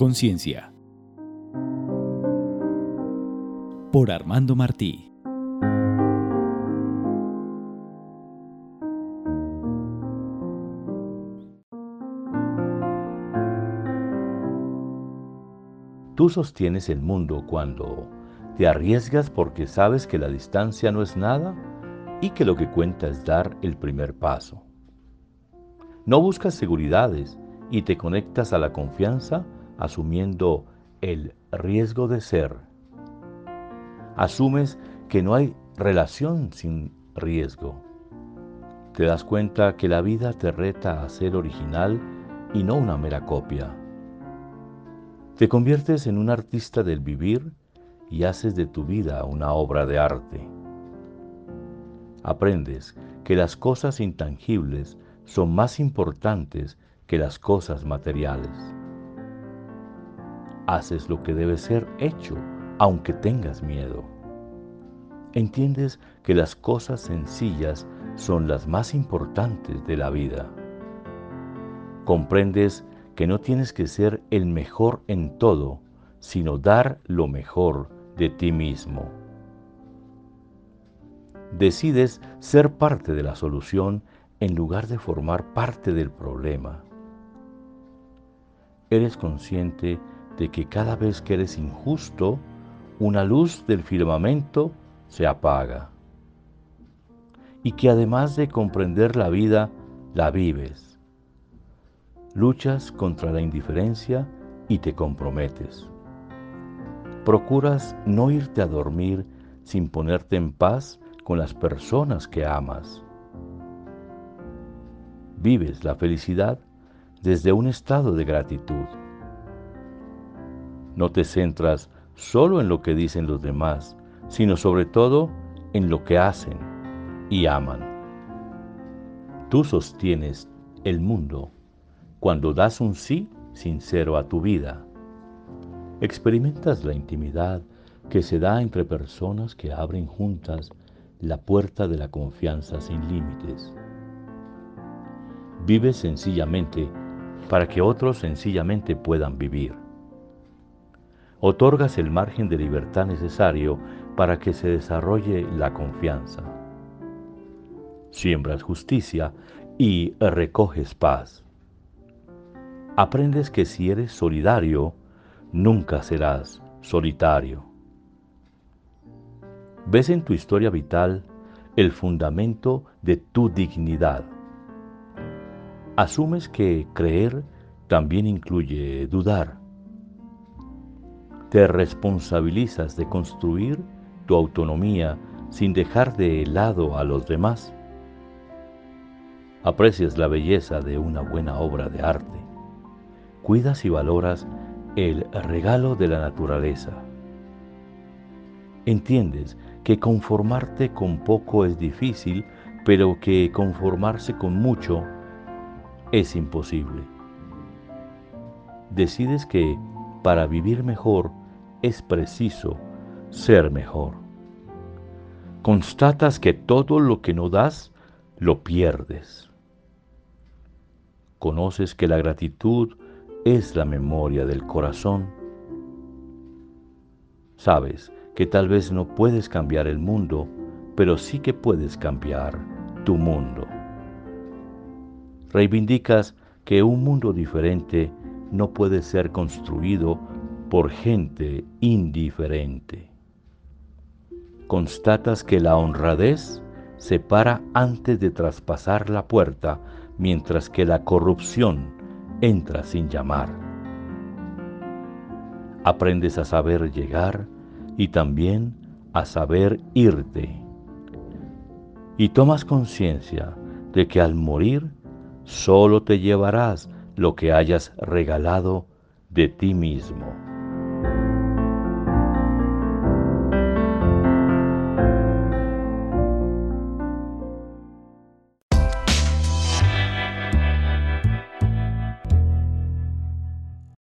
Conciencia. Por Armando Martí. Tú sostienes el mundo cuando te arriesgas porque sabes que la distancia no es nada y que lo que cuenta es dar el primer paso. No buscas seguridades y te conectas a la confianza asumiendo el riesgo de ser. Asumes que no hay relación sin riesgo. Te das cuenta que la vida te reta a ser original y no una mera copia. Te conviertes en un artista del vivir y haces de tu vida una obra de arte. Aprendes que las cosas intangibles son más importantes que las cosas materiales. Haces lo que debe ser hecho, aunque tengas miedo. Entiendes que las cosas sencillas son las más importantes de la vida. Comprendes que no tienes que ser el mejor en todo, sino dar lo mejor de ti mismo. Decides ser parte de la solución en lugar de formar parte del problema. Eres consciente de que cada vez que eres injusto, una luz del firmamento se apaga. Y que además de comprender la vida, la vives. Luchas contra la indiferencia y te comprometes. Procuras no irte a dormir sin ponerte en paz con las personas que amas vives la felicidad desde un estado de gratitud. No te centras solo en lo que dicen los demás, sino sobre todo en lo que hacen y aman. Tú sostienes el mundo cuando das un sí sincero a tu vida. Experimentas la intimidad que se da entre personas que abren juntas la puerta de la confianza sin límites. Vives sencillamente para que otros sencillamente puedan vivir. Otorgas el margen de libertad necesario para que se desarrolle la confianza. Siembras justicia y recoges paz. Aprendes que si eres solidario, nunca serás solitario. Ves en tu historia vital el fundamento de tu dignidad asumes que creer también incluye dudar. Te responsabilizas de construir tu autonomía sin dejar de lado a los demás. Aprecias la belleza de una buena obra de arte. Cuidas y valoras el regalo de la naturaleza. Entiendes que conformarte con poco es difícil, pero que conformarse con mucho es imposible. Decides que para vivir mejor es preciso ser mejor. Constatas que todo lo que no das, lo pierdes. Conoces que la gratitud es la memoria del corazón. Sabes que tal vez no puedes cambiar el mundo, pero sí que puedes cambiar tu mundo reivindicas que un mundo diferente no puede ser construido por gente indiferente. Constatas que la honradez se para antes de traspasar la puerta, mientras que la corrupción entra sin llamar. Aprendes a saber llegar y también a saber irte. Y tomas conciencia de que al morir solo te llevarás lo que hayas regalado de ti mismo.